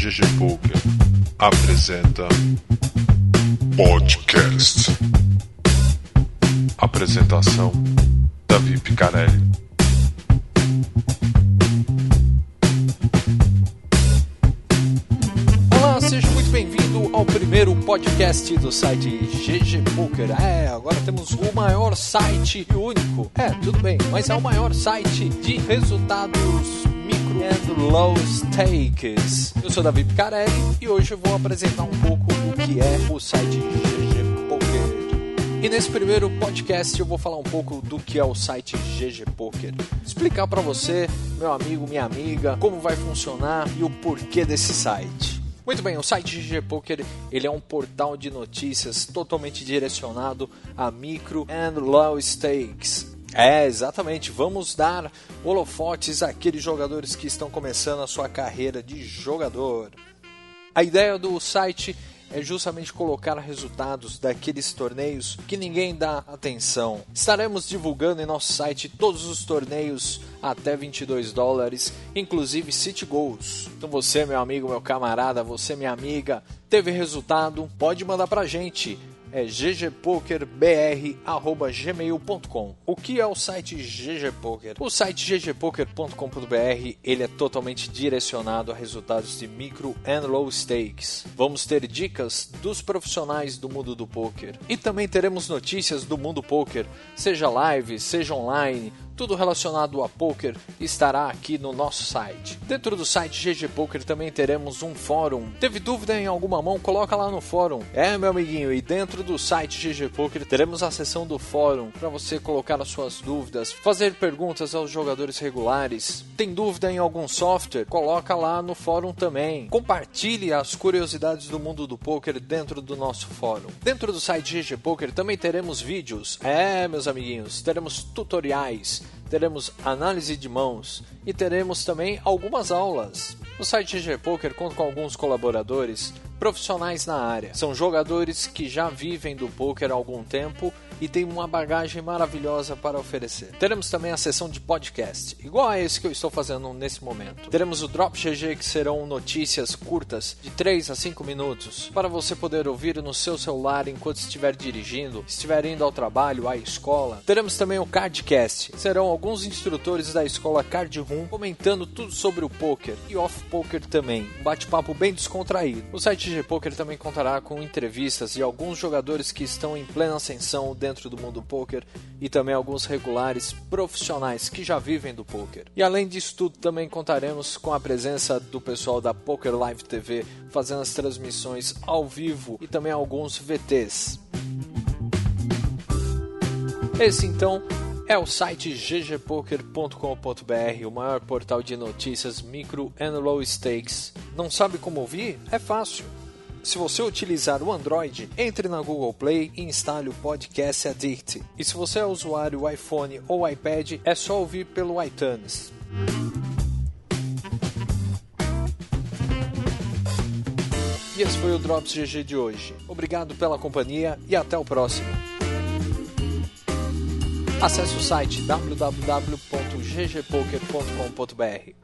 GG Poker apresenta podcast. Apresentação Davi Picarelli. Olá, seja muito bem-vindo ao primeiro podcast do site GG Poker. É, agora temos o maior site único. É, tudo bem, mas é o maior site de resultados and low stakes. Eu sou Davi Picarelli e hoje eu vou apresentar um pouco o que é o site GG Poker. E nesse primeiro podcast eu vou falar um pouco do que é o site GG Poker. Explicar para você, meu amigo, minha amiga, como vai funcionar e o porquê desse site. Muito bem, o site GG Poker ele é um portal de notícias totalmente direcionado a micro and low stakes. É, exatamente. Vamos dar holofotes àqueles jogadores que estão começando a sua carreira de jogador. A ideia do site é justamente colocar resultados daqueles torneios que ninguém dá atenção. Estaremos divulgando em nosso site todos os torneios até 22 dólares, inclusive City Goals. Então você, meu amigo, meu camarada, você, minha amiga, teve resultado, pode mandar pra gente é ggpokerbr@gmail.com. O que é o site GG Poker? O site ggpoker.com.br, ele é totalmente direcionado a resultados de micro and low stakes. Vamos ter dicas dos profissionais do mundo do poker e também teremos notícias do mundo poker, seja live, seja online, tudo relacionado a poker estará aqui no nosso site. Dentro do site GG Poker também teremos um fórum. Teve dúvida em alguma mão? Coloca lá no fórum. É, meu amiguinho, e dentro do site GG Poker teremos a seção do fórum para você colocar as suas dúvidas, fazer perguntas aos jogadores regulares. Tem dúvida em algum software? Coloca lá no fórum também. Compartilhe as curiosidades do mundo do poker dentro do nosso fórum. Dentro do site GG Poker também teremos vídeos. É, meus amiguinhos, teremos tutoriais teremos análise de mãos e teremos também algumas aulas. O site GG Poker conta com alguns colaboradores profissionais na área. São jogadores que já vivem do poker há algum tempo e têm uma bagagem maravilhosa para oferecer. Teremos também a sessão de podcast, igual a esse que eu estou fazendo nesse momento. Teremos o Drop GG, que serão notícias curtas de 3 a 5 minutos, para você poder ouvir no seu celular enquanto estiver dirigindo, estiver indo ao trabalho, à escola. Teremos também o Cardcast, serão alguns instrutores da escola Card Room comentando tudo sobre o poker e off-poker também. Um bate-papo bem descontraído. O site GG Poker também contará com entrevistas de alguns jogadores que estão em plena ascensão dentro do mundo poker e também alguns regulares profissionais que já vivem do poker. E além disso tudo, também contaremos com a presença do pessoal da Poker Live TV fazendo as transmissões ao vivo e também alguns VTs. Esse então é o site ggpoker.com.br, o maior portal de notícias micro and low stakes. Não sabe como ouvir? É fácil. Se você utilizar o Android, entre na Google Play e instale o Podcast Addict. E se você é usuário iPhone ou iPad, é só ouvir pelo iTunes. E esse foi o Drops GG de hoje. Obrigado pela companhia e até o próximo. Acesse o site www.ggpoker.com.br.